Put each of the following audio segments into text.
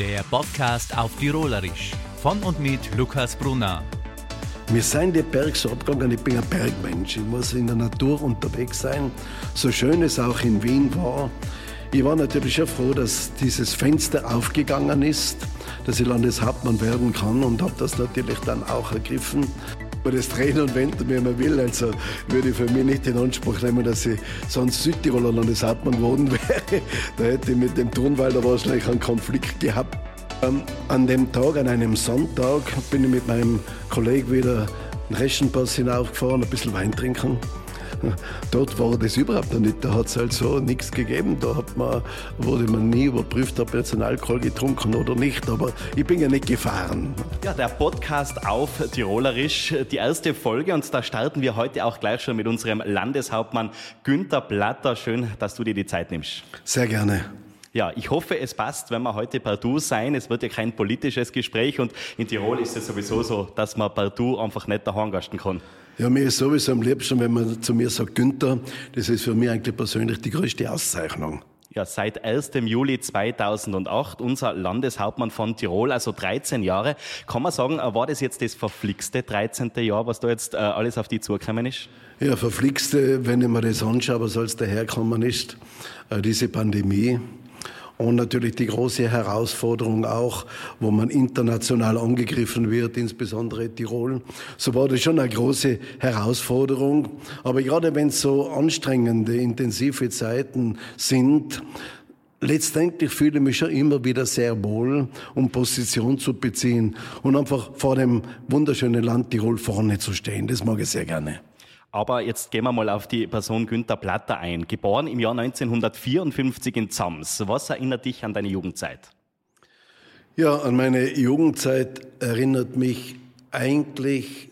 Der Podcast auf Tirolerisch von und mit Lukas Brunner. Wir sind die so abgegangen, ich bin ein Bergmensch. Ich muss in der Natur unterwegs sein. So schön es auch in Wien war. Ich war natürlich schon froh, dass dieses Fenster aufgegangen ist, dass ich Landeshauptmann werden kann und habe das natürlich dann auch ergriffen. Aber das drehen und wenden, wie man will. Also würde ich für mich nicht in Anspruch nehmen, dass ich sonst Südtiroler Landeshauptmann geworden wäre. Da hätte ich mit dem Turnwalder wahrscheinlich einen Konflikt gehabt. Ähm, an dem Tag, an einem Sonntag, bin ich mit meinem Kollegen wieder den Reschenpass hinaufgefahren, ein bisschen Wein trinken. Dort war das überhaupt noch nicht. Da hat es halt so nichts gegeben. Da hat man, wurde man nie überprüft, ob jetzt ein Alkohol getrunken oder nicht. Aber ich bin ja nicht gefahren. Ja, der Podcast auf Tirolerisch, die erste Folge. Und da starten wir heute auch gleich schon mit unserem Landeshauptmann Günther Platter. Schön, dass du dir die Zeit nimmst. Sehr gerne. Ja, ich hoffe, es passt, wenn wir heute partout sein. Es wird ja kein politisches Gespräch und in Tirol ist es sowieso so, dass man partout einfach nicht daheim gasten kann. Ja, mir ist sowieso am liebsten, wenn man zu mir sagt, Günther, das ist für mich eigentlich persönlich die größte Auszeichnung. Ja, seit 1. Juli 2008 unser Landeshauptmann von Tirol, also 13 Jahre. Kann man sagen, war das jetzt das verflixte 13. Jahr, was da jetzt äh, alles auf die zugekommen ist? Ja, verflixte, wenn ich mir das anschaue, was alles daherkommen ist, äh, diese Pandemie. Und natürlich die große Herausforderung auch, wo man international angegriffen wird, insbesondere Tirol. So war das schon eine große Herausforderung. Aber gerade wenn es so anstrengende, intensive Zeiten sind, letztendlich fühle ich mich schon immer wieder sehr wohl, um Position zu beziehen und einfach vor dem wunderschönen Land Tirol vorne zu stehen. Das mag ich sehr gerne. Aber jetzt gehen wir mal auf die Person Günther Platter ein. Geboren im Jahr 1954 in Zams. Was erinnert dich an deine Jugendzeit? Ja, an meine Jugendzeit erinnert mich eigentlich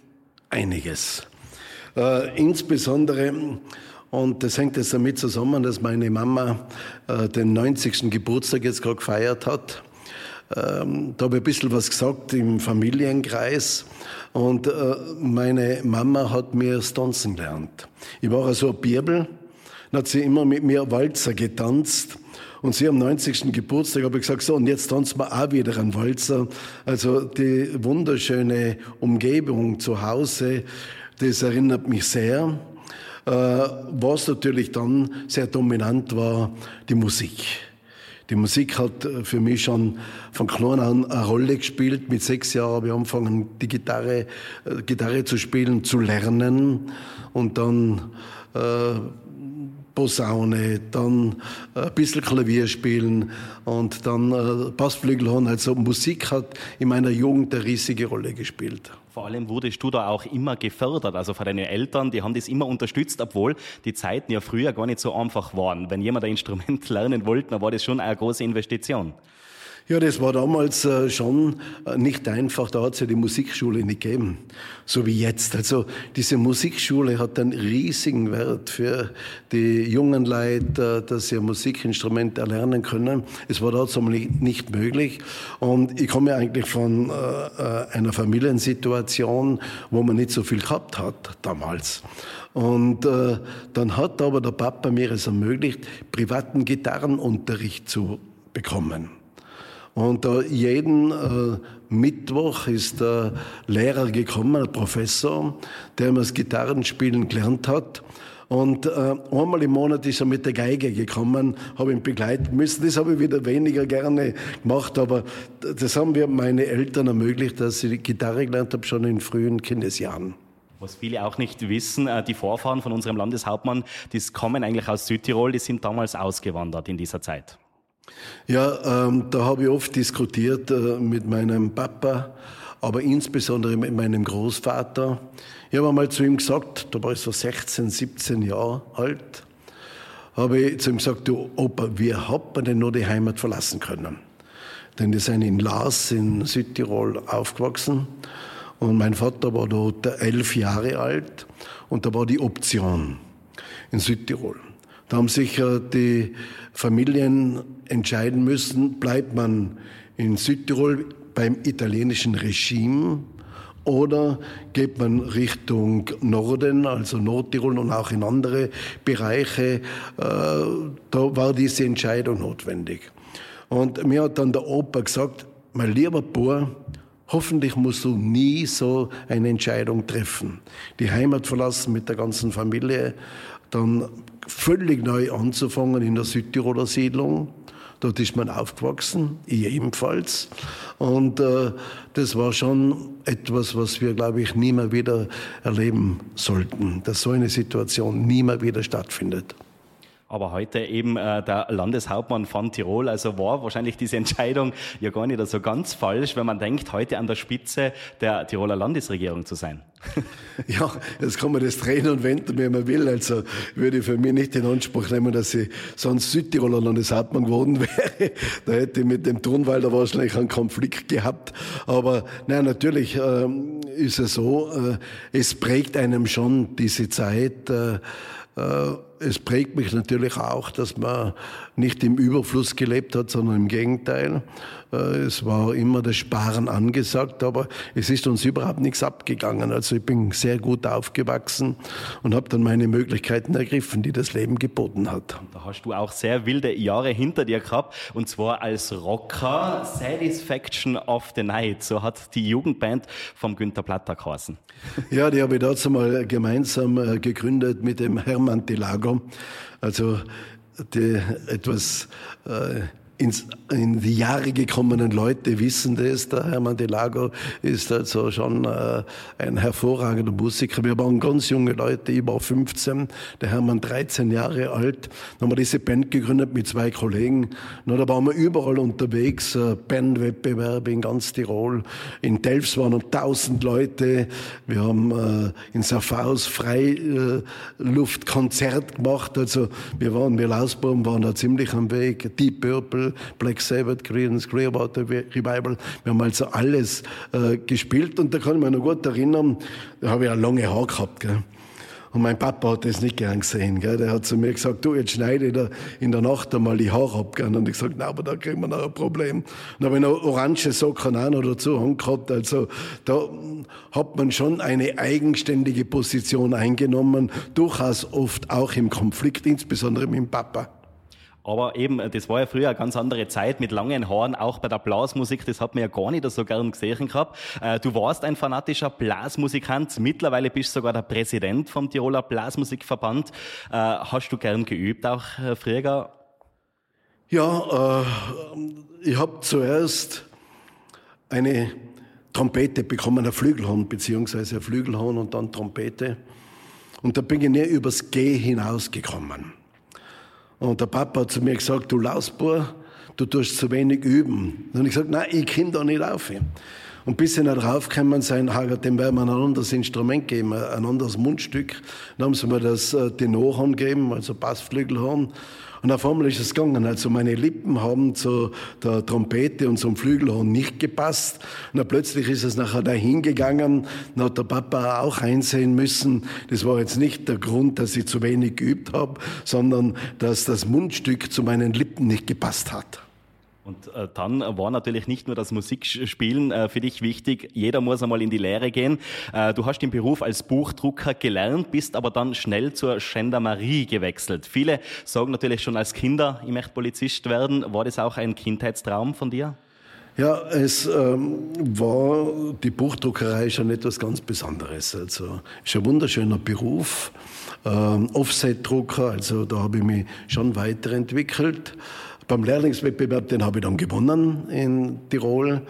einiges. Äh, insbesondere, und das hängt jetzt damit zusammen, dass meine Mama äh, den 90. Geburtstag jetzt gerade gefeiert hat. Ähm, da habe ich ein bisschen was gesagt im Familienkreis. Und äh, meine Mama hat mir Stanzen gelernt. Ich war also ein Bibel, dann hat sie immer mit mir Walzer getanzt. Und sie am 90. Geburtstag habe ich gesagt, so, und jetzt tanzen wir auch wieder einen Walzer. Also die wunderschöne Umgebung zu Hause, das erinnert mich sehr. Äh, was natürlich dann sehr dominant war, die Musik. Die Musik hat äh, für mich schon von klein an eine Rolle gespielt. Mit sechs Jahren habe ich angefangen, die Gitarre, äh, Gitarre zu spielen, zu lernen und dann äh, Posaune, dann ein bisschen Klavier spielen und dann äh, Bassflügel haben. Also Musik hat in meiner Jugend eine riesige Rolle gespielt. Vor allem wurdest du da auch immer gefördert, also von deinen Eltern, die haben das immer unterstützt, obwohl die Zeiten ja früher gar nicht so einfach waren. Wenn jemand ein Instrument lernen wollte, dann war das schon eine große Investition. Ja, das war damals äh, schon äh, nicht einfach. Da hat es ja die Musikschule nicht gegeben, so wie jetzt. Also diese Musikschule hat einen riesigen Wert für die jungen Leute, äh, dass sie ein Musikinstrument erlernen können. Es war dazu nicht möglich. Und ich komme eigentlich von einer Familiensituation, wo man nicht so viel gehabt hat damals. Und dann hat aber der Papa mir es ermöglicht, privaten Gitarrenunterricht zu bekommen. Und äh, jeden äh, Mittwoch ist der Lehrer gekommen, ein Professor, der mir das Gitarrenspielen gelernt hat. Und äh, einmal im Monat ist er mit der Geige gekommen, habe ihn begleiten müssen. Das habe ich wieder weniger gerne gemacht, aber das haben wir meine Eltern ermöglicht, dass ich Gitarre gelernt habe, schon in frühen Kindesjahren. Was viele auch nicht wissen, äh, die Vorfahren von unserem Landeshauptmann, die kommen eigentlich aus Südtirol, die sind damals ausgewandert in dieser Zeit. Ja, ähm, da habe ich oft diskutiert äh, mit meinem Papa, aber insbesondere mit meinem Großvater. Ich habe einmal zu ihm gesagt, da war ich so 16, 17 Jahre alt, habe ich zu ihm gesagt, du Opa, wie hat man denn nur die Heimat verlassen können? Denn wir sind in Lars in Südtirol aufgewachsen und mein Vater war dort elf Jahre alt und da war die Option in Südtirol. Da haben sich die Familien entscheiden müssen, bleibt man in Südtirol beim italienischen Regime oder geht man Richtung Norden, also Nordtirol und auch in andere Bereiche. Äh, da war diese Entscheidung notwendig. Und mir hat dann der Opa gesagt, mein lieber Bub, hoffentlich musst du nie so eine Entscheidung treffen. Die Heimat verlassen mit der ganzen Familie, dann völlig neu anzufangen in der Südtiroler Siedlung. Dort ist man aufgewachsen, ich ebenfalls. Und äh, das war schon etwas, was wir, glaube ich, nie mehr wieder erleben sollten, dass so eine Situation nie mehr wieder stattfindet aber heute eben äh, der Landeshauptmann von Tirol. Also war wahrscheinlich diese Entscheidung ja gar nicht so ganz falsch, wenn man denkt, heute an der Spitze der Tiroler Landesregierung zu sein. Ja, jetzt kann man das drehen und wenden, wie man will. Also würde ich für mich nicht in Anspruch nehmen, dass ich sonst Südtiroler Landeshauptmann geworden wäre. Da hätte ich mit dem Turnwalder wahrscheinlich einen Konflikt gehabt. Aber nein, natürlich äh, ist es so, äh, es prägt einem schon diese Zeit. Äh, äh es prägt mich natürlich auch, dass man nicht im Überfluss gelebt hat, sondern im Gegenteil. Äh, es war immer das Sparen angesagt, aber es ist uns überhaupt nichts abgegangen. Also ich bin sehr gut aufgewachsen und habe dann meine Möglichkeiten ergriffen, die das Leben geboten hat. Da hast du auch sehr wilde Jahre hinter dir gehabt und zwar als Rocker Satisfaction of the Night. So hat die Jugendband vom Günter Platter geheißen. Ja, die habe ich dazu mal gemeinsam äh, gegründet mit dem Hermann Tilago. Also die etwas äh, ins, in die Jahre gekommenen Leute wissen das. Der Hermann de Lago ist also schon äh, ein hervorragender Musiker. Wir waren ganz junge Leute, ich war 15, der Hermann 13 Jahre alt. Dann haben wir diese Band gegründet mit zwei Kollegen. Na, da waren wir überall unterwegs, äh, Bandwettbewerbe in ganz Tirol. In Delfs waren noch 1000 Leute. Wir haben äh, in Safaus Freiluftkonzert gemacht. Also wir waren, wir Lausbaum waren da ziemlich am Weg. Deep Purple, Black Sabbath, Creedence Clearwater Revival. Wir haben also alles äh, gespielt und da kann ich mich noch gut erinnern, da habe ich ja lange Haare gehabt. Gell? Und mein Papa hat das nicht gern gesehen. Gell? Der hat zu mir gesagt, du, jetzt schneide ich da in der Nacht einmal die Haare ab. Gell? Und ich gesagt, na, aber da kriegen wir noch ein Problem. Und dann habe ich noch orange Socken auch noch dazu angehabt. Also da hat man schon eine eigenständige Position eingenommen, durchaus oft auch im Konflikt, insbesondere mit dem Papa. Aber eben, das war ja früher eine ganz andere Zeit mit langen Haaren, auch bei der Blasmusik, das hat man ja gar nicht so gern gesehen gehabt. Äh, du warst ein fanatischer Blasmusikant, mittlerweile bist du sogar der Präsident vom Tiroler Blasmusikverband. Äh, hast du gern geübt, auch äh, früher? Ja, äh, ich habe zuerst eine Trompete bekommen, ein Flügelhorn, beziehungsweise ein Flügelhorn und dann Trompete. Und da bin ich nie übers G hinausgekommen. Und der Papa hat zu mir gesagt, du Lausbur, du tust zu wenig üben. Und ich gesagt, nein, ich kann da nicht laufen. Und bis sie nicht raufgekommen sein, hat dem werden wir ein anderes Instrument geben, ein anderes Mundstück. Dann haben sie mir das äh, Tenorhorn gegeben, also Bassflügelhorn. Und auf einmal ist es gegangen. Also meine Lippen haben zu der Trompete und zum Flügelhorn nicht gepasst. Und dann plötzlich ist es nachher dahin gegangen. Dann hat der Papa auch einsehen müssen, das war jetzt nicht der Grund, dass ich zu wenig geübt habe, sondern dass das Mundstück zu meinen Lippen nicht gepasst hat. Und äh, dann war natürlich nicht nur das Musikspielen äh, für dich wichtig, jeder muss einmal in die Lehre gehen. Äh, du hast den Beruf als Buchdrucker gelernt, bist aber dann schnell zur Gendarmerie gewechselt. Viele sagen natürlich schon als Kinder, ich möchte Polizist werden. War das auch ein Kindheitstraum von dir? Ja, es ähm, war die Buchdruckerei schon etwas ganz Besonderes. Also ist ein wunderschöner Beruf, ähm, Offset-Drucker. Also da habe ich mich schon weiterentwickelt. Beim Lehrlingswettbewerb, den habe ich dann gewonnen in Tirol.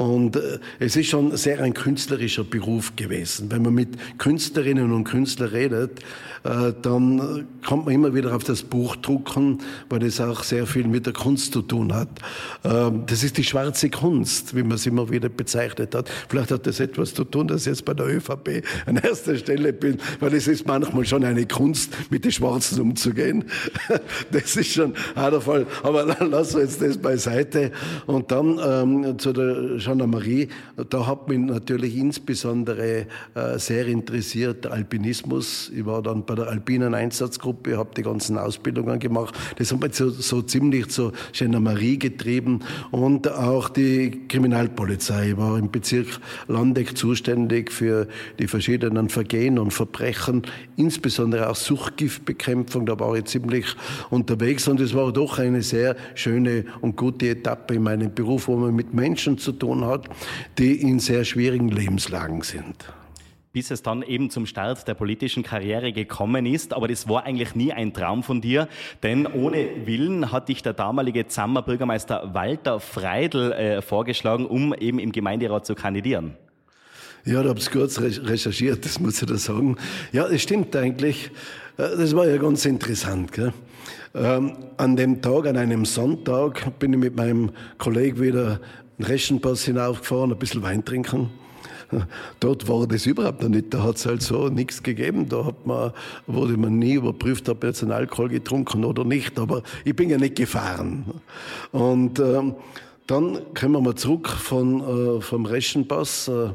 Und äh, es ist schon sehr ein künstlerischer Beruf gewesen. Wenn man mit Künstlerinnen und Künstlern redet, äh, dann kommt man immer wieder auf das Buch drucken, weil das auch sehr viel mit der Kunst zu tun hat. Ähm, das ist die schwarze Kunst, wie man es immer wieder bezeichnet hat. Vielleicht hat das etwas zu tun, dass ich jetzt bei der ÖVP an erster Stelle bin, weil es ist manchmal schon eine Kunst, mit den Schwarzen umzugehen. Das ist schon der Fall. Aber lassen wir jetzt das beiseite. Und dann ähm, zu der Gendarmerie, da hat mich natürlich insbesondere äh, sehr interessiert der Alpinismus. Ich war dann bei der alpinen Einsatzgruppe, habe die ganzen Ausbildungen gemacht. Das hat mich so, so ziemlich zur Gendarmerie getrieben und auch die Kriminalpolizei. Ich war im Bezirk Landeck zuständig für die verschiedenen Vergehen und Verbrechen, insbesondere auch Suchtgiftbekämpfung. Da war ich ziemlich unterwegs und es war doch eine sehr schöne und gute Etappe in meinem Beruf, wo man mit Menschen zu tun hat, die in sehr schwierigen Lebenslagen sind bis es dann eben zum Start der politischen Karriere gekommen ist. Aber das war eigentlich nie ein Traum von dir, denn ohne Willen hat dich der damalige Zammer Bürgermeister Walter Freidel äh, vorgeschlagen, um eben im Gemeinderat zu kandidieren. Ja, da habe ich kurz recherchiert, das muss ich da sagen. Ja, das stimmt eigentlich. Äh, das war ja ganz interessant. Gell? Ähm, an dem Tag, an einem Sonntag, bin ich mit meinem Kollegen wieder den Reschenpass hinaufgefahren, ein bisschen Wein trinken. Dort war das überhaupt noch nicht. Da hat es halt so nichts gegeben. Da hat man, wurde man nie überprüft, ob jetzt ein Alkohol getrunken oder nicht. Aber ich bin ja nicht gefahren. Und ähm, dann kommen wir zurück von, äh, vom Reschenpass. Äh,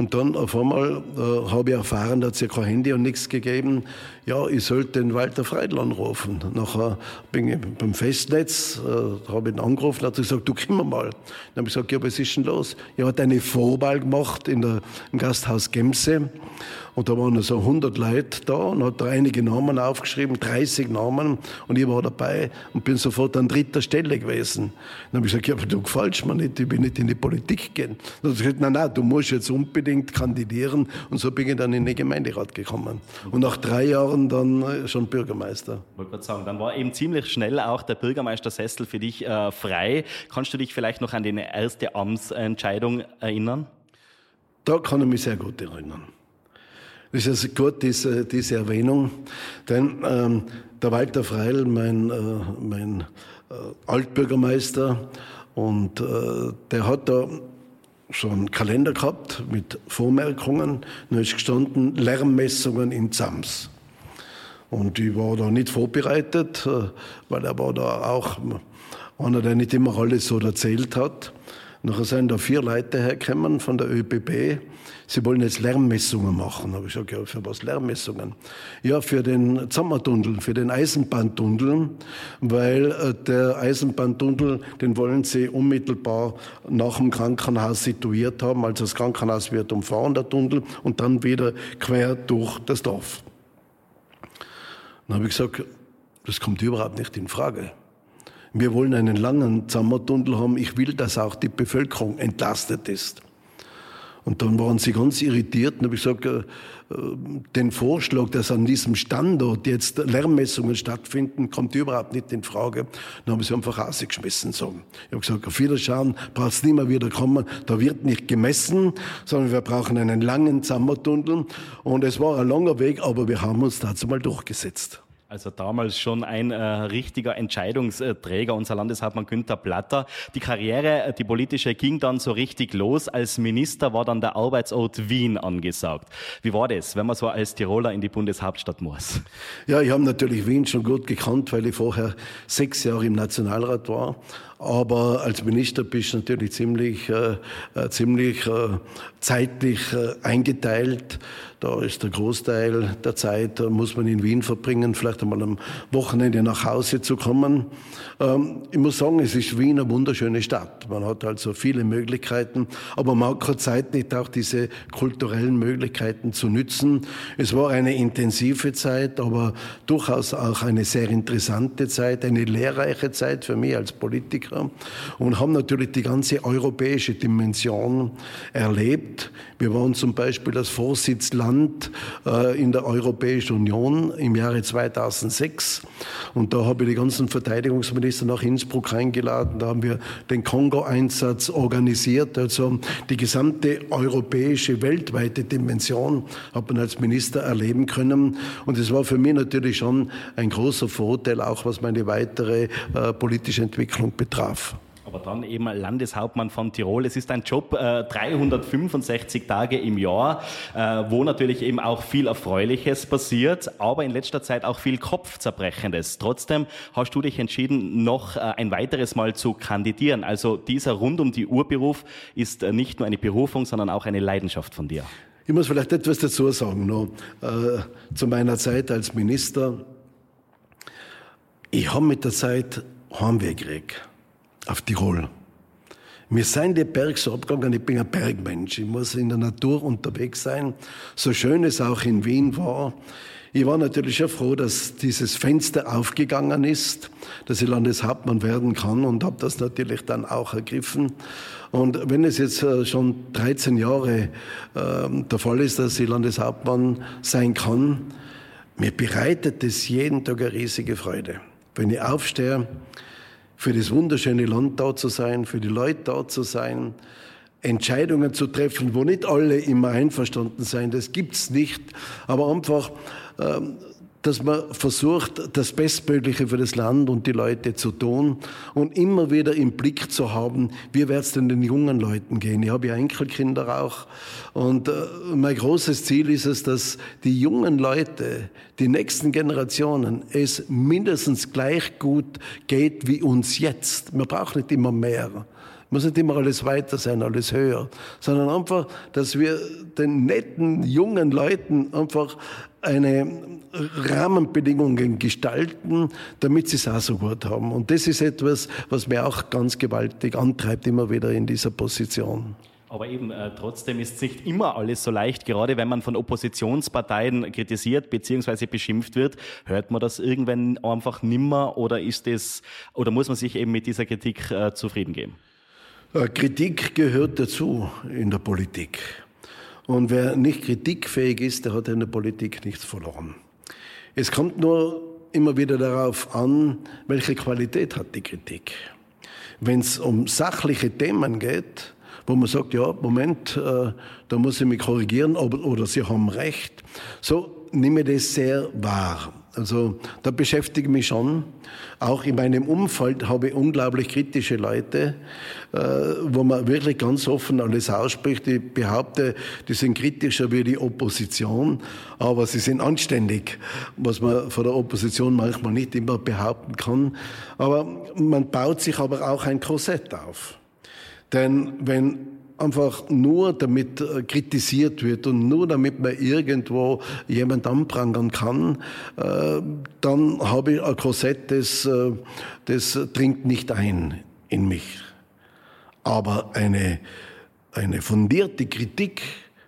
und dann auf einmal äh, habe ich erfahren, da hat es ja kein Handy und nichts gegeben. Ja, ich sollte den Walter Freidl anrufen. Nachher bin ich beim Festnetz, äh, habe ihn angerufen, hat gesagt, du komm mal. Dann habe ich gesagt, ja, was ist denn los? Er hat eine Vorwahl gemacht in der, im Gasthaus Gemse. Und da waren so 100 Leute da und hat da einige Namen aufgeschrieben, 30 Namen. Und ich war dabei und bin sofort an dritter Stelle gewesen. Dann habe ich gesagt, ja, aber du gefällst mir nicht, ich will nicht in die Politik gehen. Dann hat er gesagt, nein, nein, du musst jetzt unbedingt kandidieren. Und so bin ich dann in den Gemeinderat gekommen. Und nach drei Jahren dann äh, schon Bürgermeister. Wollte gerade sagen, dann war eben ziemlich schnell auch der Bürgermeistersessel für dich äh, frei. Kannst du dich vielleicht noch an die erste Amtsentscheidung erinnern? Da kann ich mich sehr gut erinnern. Das ist also gut, diese, diese Erwähnung, denn ähm, der Walter Freil, mein, äh, mein äh, Altbürgermeister, und äh, der hat da schon einen Kalender gehabt mit Vormerkungen. Da ist gestanden Lärmmessungen in Zams. Und ich war da nicht vorbereitet, äh, weil er war da auch einer, der nicht immer alles so erzählt hat. Nachher sind da vier Leute hergekommen von der ÖBB. Sie wollen jetzt Lärmmessungen machen. Habe ich gesagt, ja, für was Lärmmessungen? Ja, für den Zammertunnel, für den Eisenbahntunnel, weil äh, der Eisenbahntunnel, den wollen sie unmittelbar nach dem Krankenhaus situiert haben. Also das Krankenhaus wird umfahren, der Tunnel, und dann wieder quer durch das Dorf. Dann habe ich gesagt, das kommt überhaupt nicht in Frage. Wir wollen einen langen Zammertunnel haben. Ich will, dass auch die Bevölkerung entlastet ist. Und dann waren sie ganz irritiert und habe ich gesagt, äh, den Vorschlag, dass an diesem Standort jetzt Lärmmessungen stattfinden, kommt überhaupt nicht in Frage. Dann haben sie einfach rausgeschmissen. So. Ich habe gesagt, auf Wiederschauen, braucht es nicht mehr wieder kommen. Da wird nicht gemessen, sondern wir brauchen einen langen Zammertunnel. Und es war ein langer Weg, aber wir haben uns dazu mal durchgesetzt. Also damals schon ein äh, richtiger Entscheidungsträger, unser Landeshauptmann Günther Platter. Die Karriere, äh, die politische, ging dann so richtig los. Als Minister war dann der Arbeitsort Wien angesagt. Wie war das, wenn man so als Tiroler in die Bundeshauptstadt muss? Ja, ich habe natürlich Wien schon gut gekannt, weil ich vorher sechs Jahre im Nationalrat war. Aber als Minister bist du natürlich ziemlich, äh, äh ziemlich äh, zeitlich äh, eingeteilt. Da ist der Großteil der Zeit, muss man in Wien verbringen, vielleicht einmal am Wochenende nach Hause zu kommen. Ähm, ich muss sagen, es ist Wien eine wunderschöne Stadt. Man hat also viele Möglichkeiten, aber man hat keine Zeit nicht auch diese kulturellen Möglichkeiten zu nützen. Es war eine intensive Zeit, aber durchaus auch eine sehr interessante Zeit, eine lehrreiche Zeit für mich als Politiker und haben natürlich die ganze europäische Dimension erlebt. Wir waren zum Beispiel das Vorsitzland Land äh, in der Europäischen Union im Jahre 2006. Und da habe ich die ganzen Verteidigungsminister nach Innsbruck eingeladen. Da haben wir den Kongo-Einsatz organisiert. Also die gesamte europäische, weltweite Dimension hat man als Minister erleben können. Und es war für mich natürlich schon ein großer Vorteil, auch was meine weitere äh, politische Entwicklung betraf. Aber dann eben Landeshauptmann von Tirol. Es ist ein Job, äh, 365 Tage im Jahr, äh, wo natürlich eben auch viel Erfreuliches passiert, aber in letzter Zeit auch viel Kopfzerbrechendes. Trotzdem hast du dich entschieden, noch äh, ein weiteres Mal zu kandidieren. Also dieser rund um die Uhr Beruf ist äh, nicht nur eine Berufung, sondern auch eine Leidenschaft von dir. Ich muss vielleicht etwas dazu sagen, noch, äh, zu meiner Zeit als Minister. Ich habe mit der Zeit Heimweh gekriegt auf Tirol. Wir sind die Berg so abgegangen, ich bin ein Bergmensch. Ich muss in der Natur unterwegs sein. So schön es auch in Wien war. Ich war natürlich schon froh, dass dieses Fenster aufgegangen ist, dass ich Landeshauptmann werden kann und habe das natürlich dann auch ergriffen. Und wenn es jetzt äh, schon 13 Jahre äh, der Fall ist, dass ich Landeshauptmann sein kann, mir bereitet es jeden Tag eine riesige Freude. Wenn ich aufstehe, für das wunderschöne Land da zu sein, für die Leute da zu sein, Entscheidungen zu treffen, wo nicht alle immer einverstanden sein, das gibt's nicht, aber einfach ähm, dass man versucht, das Bestmögliche für das Land und die Leute zu tun und immer wieder im Blick zu haben, wie wird es denn den jungen Leuten gehen. Ich habe ja Enkelkinder auch und äh, mein großes Ziel ist es, dass die jungen Leute, die nächsten Generationen, es mindestens gleich gut geht wie uns jetzt. Man braucht nicht immer mehr muss nicht immer alles weiter sein, alles höher, sondern einfach, dass wir den netten jungen Leuten einfach eine Rahmenbedingungen gestalten, damit sie es auch so gut haben. Und das ist etwas, was mir auch ganz gewaltig antreibt, immer wieder in dieser Position. Aber eben äh, trotzdem ist es nicht immer alles so leicht. Gerade wenn man von Oppositionsparteien kritisiert bzw. beschimpft wird, hört man das irgendwann einfach nimmer oder ist es oder muss man sich eben mit dieser Kritik äh, zufrieden geben? Äh, Kritik gehört dazu in der Politik. Und wer nicht kritikfähig ist, der hat in der Politik nichts verloren. Es kommt nur immer wieder darauf an, welche Qualität hat die Kritik. Wenn es um sachliche Themen geht, wo man sagt, ja, Moment, äh, da muss ich mich korrigieren oder, oder Sie haben recht, so nehme ich das sehr wahr. Also da beschäftige ich mich schon. Auch in meinem Umfeld habe ich unglaublich kritische Leute, äh, wo man wirklich ganz offen alles ausspricht. Ich behaupte, die sind kritischer wie die Opposition, aber sie sind anständig, was man von der Opposition manchmal nicht immer behaupten kann. Aber man baut sich aber auch ein Korsett auf. Denn wenn einfach nur damit äh, kritisiert wird und nur damit man irgendwo jemand anprangern kann, äh, dann habe ich ein Korsett, das, äh, das dringt nicht ein in mich. Aber eine, eine fundierte Kritik,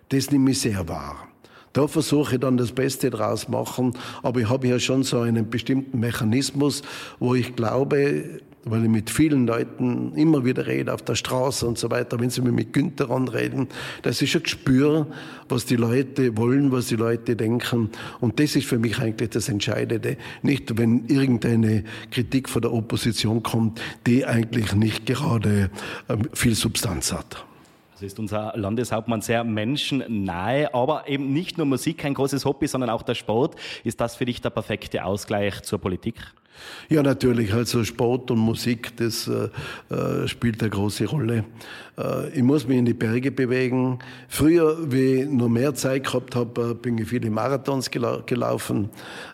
das nehme ich sehr wahr. Da versuche ich dann das Beste draus machen, aber ich habe ja schon so einen bestimmten Mechanismus, wo ich glaube, weil ich mit vielen Leuten immer wieder rede, auf der Straße und so weiter, wenn sie mir mit Günther anreden, das ist ein Gespür, was die Leute wollen, was die Leute denken. Und das ist für mich eigentlich das Entscheidende. Nicht, wenn irgendeine Kritik von der Opposition kommt, die eigentlich nicht gerade ähm, viel Substanz hat. Also ist unser Landeshauptmann sehr menschennahe, aber eben nicht nur Musik ein großes Hobby, sondern auch der Sport. Ist das für dich der perfekte Ausgleich zur Politik? Ja, natürlich. Also Sport und Musik, das äh, äh, spielt eine große Rolle. Äh, ich muss mich in die Berge bewegen. Früher, wie ich noch mehr Zeit gehabt habe, äh, bin ich viele Marathons gela gelaufen.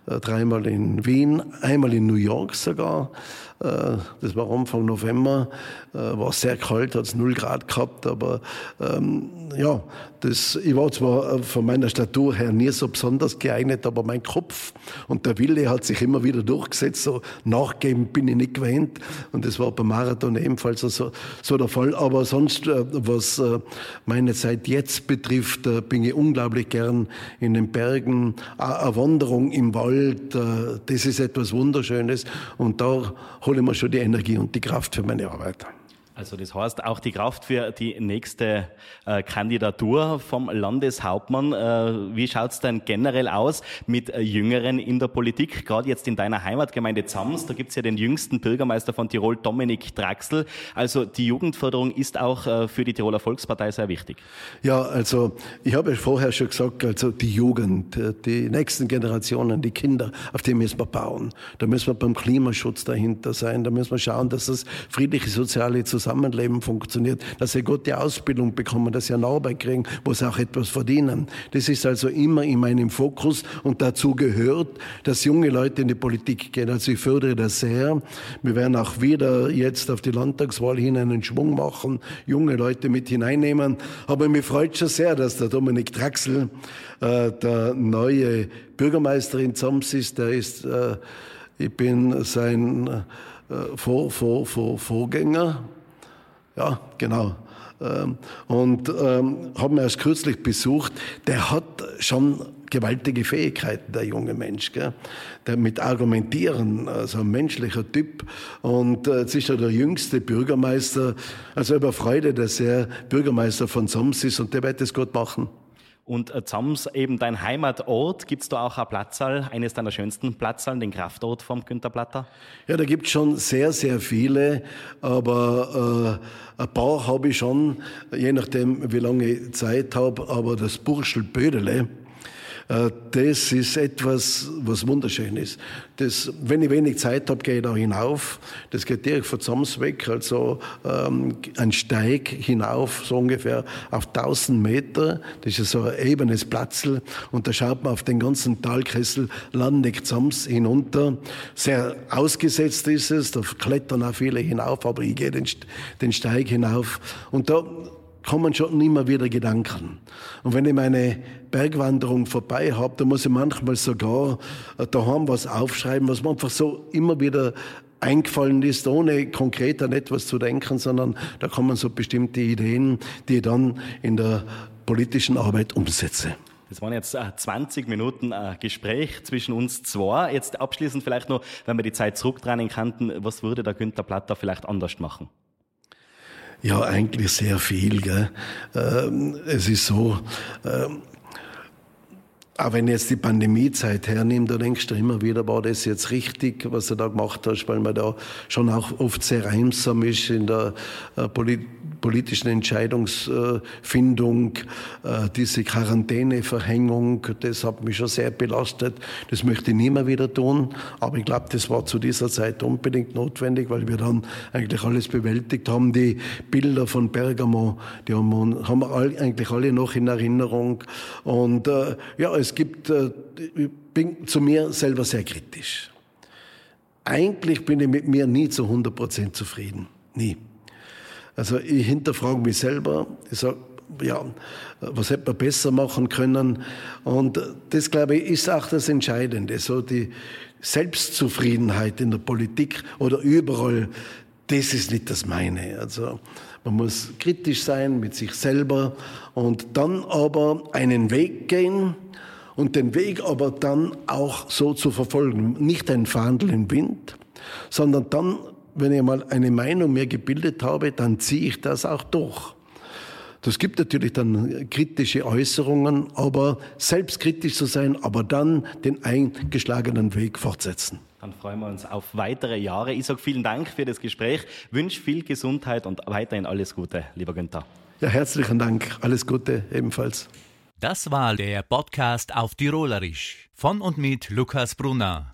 Äh, dreimal in Wien, einmal in New York sogar. Äh, das war Anfang November, war sehr kalt, hat es null Grad gehabt, aber ähm, ja, das, ich war zwar von meiner Statur her nie so besonders geeignet, aber mein Kopf und der Wille hat sich immer wieder durchgesetzt so nachgeben bin ich nicht gewöhnt. Und das war beim Marathon ebenfalls so, so der Fall. Aber sonst, äh, was äh, meine Zeit jetzt betrifft, äh, bin ich unglaublich gern in den Bergen. Eine Wanderung im Wald, das ist etwas Wunderschönes. Und da hole ich mir schon die Energie und die Kraft für meine Arbeit. Also das heißt auch die Kraft für die nächste äh, Kandidatur vom Landeshauptmann. Äh, wie schaut's denn generell aus mit äh, Jüngeren in der Politik? Gerade jetzt in deiner Heimatgemeinde Zams, da gibt's ja den jüngsten Bürgermeister von Tirol, Dominik Draxel. Also die Jugendförderung ist auch für die Tiroler Volkspartei sehr wichtig. Ja, also ich habe ja vorher schon gesagt, also die Jugend, die nächsten Generationen, die Kinder, auf die müssen wir bauen. Da müssen wir beim Klimaschutz dahinter sein. Da müssen wir schauen, dass das friedliche soziale Zusammenhang Zusammenleben funktioniert, dass sie gute Ausbildung bekommen, dass sie eine Arbeit kriegen, wo sie auch etwas verdienen. Das ist also immer in meinem Fokus und dazu gehört, dass junge Leute in die Politik gehen. Also ich fördere das sehr. Wir werden auch wieder jetzt auf die Landtagswahl hin einen Schwung machen, junge Leute mit hineinnehmen. Aber mir freut schon sehr, dass der Dominik Draxel, äh, der neue Bürgermeister in Zams ist. Der ist, äh, ich bin sein äh, Vor, Vor, Vor, Vorgänger. Ja, genau. Ähm, und ähm, haben wir erst kürzlich besucht. Der hat schon gewaltige Fähigkeiten, der junge Mensch. Gell? Der mit Argumentieren, also ein menschlicher Typ. Und äh, jetzt ist er der jüngste Bürgermeister. Also über Freude, dass er Bürgermeister von Soms ist und der wird das gut machen. Und äh, Zams, eben dein Heimatort, gibt es da auch ein Platzsaal, eines deiner schönsten Platzsaalen, den Kraftort vom Günter Platter? Ja, da gibt es schon sehr, sehr viele, aber äh, ein paar habe ich schon, je nachdem, wie lange ich Zeit habe, aber das Burschel Bödele, äh, das ist etwas, was wunderschön ist. Das, wenn ich wenig Zeit habe, gehe ich da hinauf. Das geht direkt von Zams weg, also ähm, ein Steig hinauf, so ungefähr auf 1000 Meter. Das ist so ein ebenes Platzl und da schaut man auf den ganzen Talkessel Landeck Zams hinunter. Sehr ausgesetzt ist es, da klettern auch viele hinauf, aber ich gehe den, den Steig hinauf und da kommen schon immer wieder Gedanken. Und wenn ich meine Bergwanderung vorbei habe, dann muss ich manchmal sogar äh, daheim was aufschreiben, was mir einfach so immer wieder eingefallen ist, ohne konkret an etwas zu denken, sondern da kommen so bestimmte Ideen, die ich dann in der politischen Arbeit umsetze. Das waren jetzt 20 äh, Minuten äh, Gespräch zwischen uns zwei. Jetzt abschließend vielleicht noch, wenn wir die Zeit zurückdrehen könnten, was würde der Günther Platter vielleicht anders machen? Ja, eigentlich sehr viel. Gell? Ähm, es ist so, ähm, auch wenn jetzt die Pandemiezeit hernimmt, da denkst du immer wieder, war das jetzt richtig, was du da gemacht hast, weil man da schon auch oft sehr einsam ist in der äh, Politik politischen Entscheidungsfindung, äh, diese Quarantäneverhängung, das hat mich schon sehr belastet. Das möchte ich nie mehr wieder tun. Aber ich glaube, das war zu dieser Zeit unbedingt notwendig, weil wir dann eigentlich alles bewältigt haben. Die Bilder von Bergamo, die haben haben wir eigentlich alle noch in Erinnerung. Und äh, ja, es gibt, äh, ich bin zu mir selber sehr kritisch. Eigentlich bin ich mit mir nie zu 100 Prozent zufrieden. Nie. Also ich hinterfrage mich selber. Ich sage, ja, was hätte man besser machen können? Und das, glaube ich, ist auch das Entscheidende. So die Selbstzufriedenheit in der Politik oder überall, das ist nicht das meine. Also man muss kritisch sein mit sich selber und dann aber einen Weg gehen und den Weg aber dann auch so zu verfolgen. Nicht ein Fahndel im Wind, sondern dann wenn ich mal eine Meinung mir gebildet habe, dann ziehe ich das auch durch. Das gibt natürlich dann kritische Äußerungen, aber selbstkritisch zu sein, aber dann den eingeschlagenen Weg fortsetzen. Dann freuen wir uns auf weitere Jahre. Ich sage vielen Dank für das Gespräch, wünsche viel Gesundheit und weiterhin alles Gute, lieber Günther. Ja, herzlichen Dank. Alles Gute ebenfalls. Das war der Podcast auf Tirolerisch von und mit Lukas Brunner.